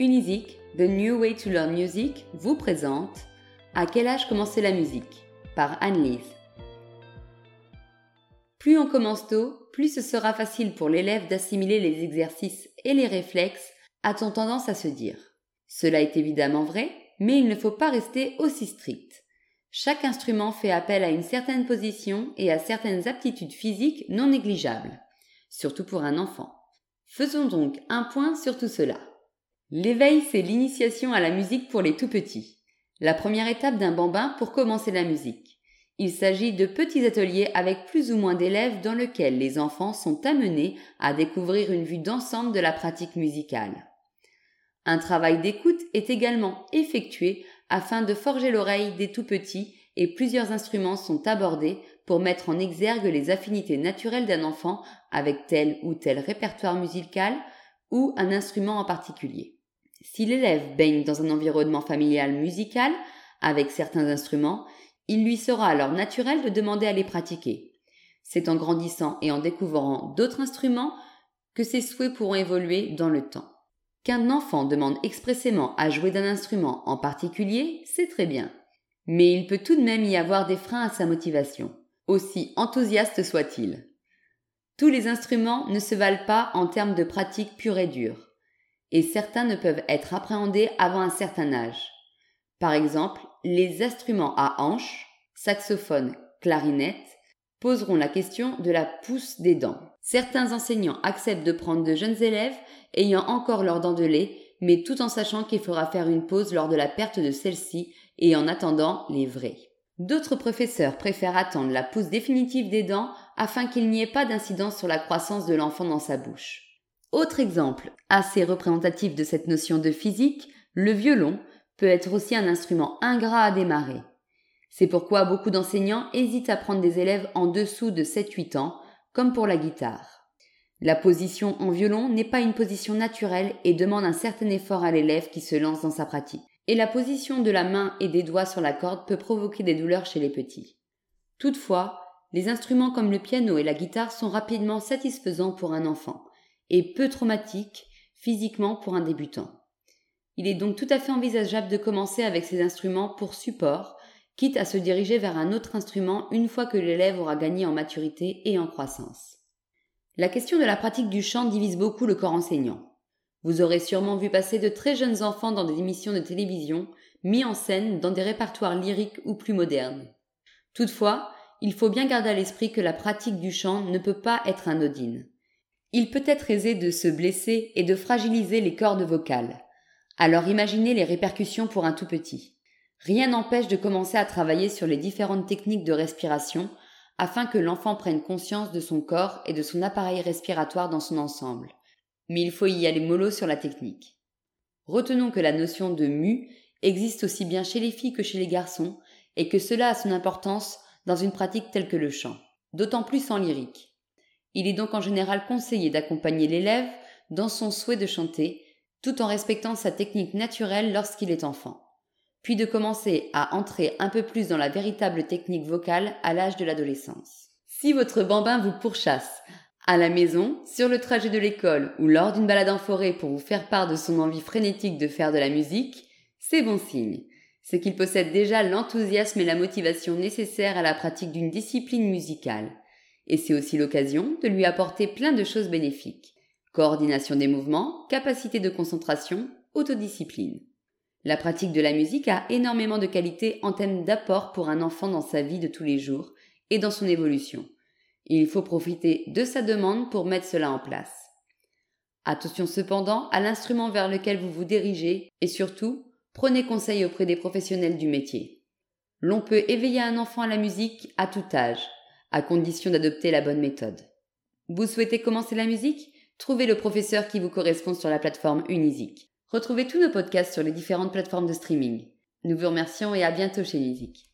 Unizik, The New Way to Learn Music, vous présente À quel âge commencer la musique par Anne-Lise. Plus on commence tôt, plus ce sera facile pour l'élève d'assimiler les exercices et les réflexes, a-t-on tendance à se dire. Cela est évidemment vrai, mais il ne faut pas rester aussi strict. Chaque instrument fait appel à une certaine position et à certaines aptitudes physiques non négligeables, surtout pour un enfant. Faisons donc un point sur tout cela. L'éveil, c'est l'initiation à la musique pour les tout petits. La première étape d'un bambin pour commencer la musique. Il s'agit de petits ateliers avec plus ou moins d'élèves dans lesquels les enfants sont amenés à découvrir une vue d'ensemble de la pratique musicale. Un travail d'écoute est également effectué afin de forger l'oreille des tout petits et plusieurs instruments sont abordés pour mettre en exergue les affinités naturelles d'un enfant avec tel ou tel répertoire musical ou un instrument en particulier. Si l'élève baigne dans un environnement familial musical, avec certains instruments, il lui sera alors naturel de demander à les pratiquer. C'est en grandissant et en découvrant d'autres instruments que ses souhaits pourront évoluer dans le temps. Qu'un enfant demande expressément à jouer d'un instrument en particulier, c'est très bien. Mais il peut tout de même y avoir des freins à sa motivation, aussi enthousiaste soit-il. Tous les instruments ne se valent pas en termes de pratique pure et dure et certains ne peuvent être appréhendés avant un certain âge. Par exemple, les instruments à hanches, saxophone, clarinette, poseront la question de la pousse des dents. Certains enseignants acceptent de prendre de jeunes élèves ayant encore leurs dents de lait, mais tout en sachant qu'il faudra faire une pause lors de la perte de celle-ci et en attendant les vrais. D'autres professeurs préfèrent attendre la pousse définitive des dents afin qu'il n'y ait pas d'incidence sur la croissance de l'enfant dans sa bouche. Autre exemple assez représentatif de cette notion de physique, le violon peut être aussi un instrument ingrat à démarrer. C'est pourquoi beaucoup d'enseignants hésitent à prendre des élèves en dessous de 7-8 ans, comme pour la guitare. La position en violon n'est pas une position naturelle et demande un certain effort à l'élève qui se lance dans sa pratique. Et la position de la main et des doigts sur la corde peut provoquer des douleurs chez les petits. Toutefois, les instruments comme le piano et la guitare sont rapidement satisfaisants pour un enfant et peu traumatique physiquement pour un débutant. Il est donc tout à fait envisageable de commencer avec ces instruments pour support, quitte à se diriger vers un autre instrument une fois que l'élève aura gagné en maturité et en croissance. La question de la pratique du chant divise beaucoup le corps enseignant. Vous aurez sûrement vu passer de très jeunes enfants dans des émissions de télévision, mis en scène dans des répertoires lyriques ou plus modernes. Toutefois, il faut bien garder à l'esprit que la pratique du chant ne peut pas être anodine. Il peut être aisé de se blesser et de fragiliser les cordes vocales. Alors imaginez les répercussions pour un tout petit. Rien n'empêche de commencer à travailler sur les différentes techniques de respiration afin que l'enfant prenne conscience de son corps et de son appareil respiratoire dans son ensemble. Mais il faut y aller mollo sur la technique. Retenons que la notion de mu existe aussi bien chez les filles que chez les garçons et que cela a son importance dans une pratique telle que le chant, d'autant plus en lyrique. Il est donc en général conseillé d'accompagner l'élève dans son souhait de chanter, tout en respectant sa technique naturelle lorsqu'il est enfant, puis de commencer à entrer un peu plus dans la véritable technique vocale à l'âge de l'adolescence. Si votre bambin vous pourchasse, à la maison, sur le trajet de l'école ou lors d'une balade en forêt pour vous faire part de son envie frénétique de faire de la musique, c'est bon signe. C'est qu'il possède déjà l'enthousiasme et la motivation nécessaires à la pratique d'une discipline musicale. Et c'est aussi l'occasion de lui apporter plein de choses bénéfiques. Coordination des mouvements, capacité de concentration, autodiscipline. La pratique de la musique a énormément de qualités en termes d'apport pour un enfant dans sa vie de tous les jours et dans son évolution. Il faut profiter de sa demande pour mettre cela en place. Attention cependant à l'instrument vers lequel vous vous dirigez et surtout, prenez conseil auprès des professionnels du métier. L'on peut éveiller un enfant à la musique à tout âge, à condition d'adopter la bonne méthode. Vous souhaitez commencer la musique? Trouvez le professeur qui vous correspond sur la plateforme Unisic. Retrouvez tous nos podcasts sur les différentes plateformes de streaming. Nous vous remercions et à bientôt chez Unisic.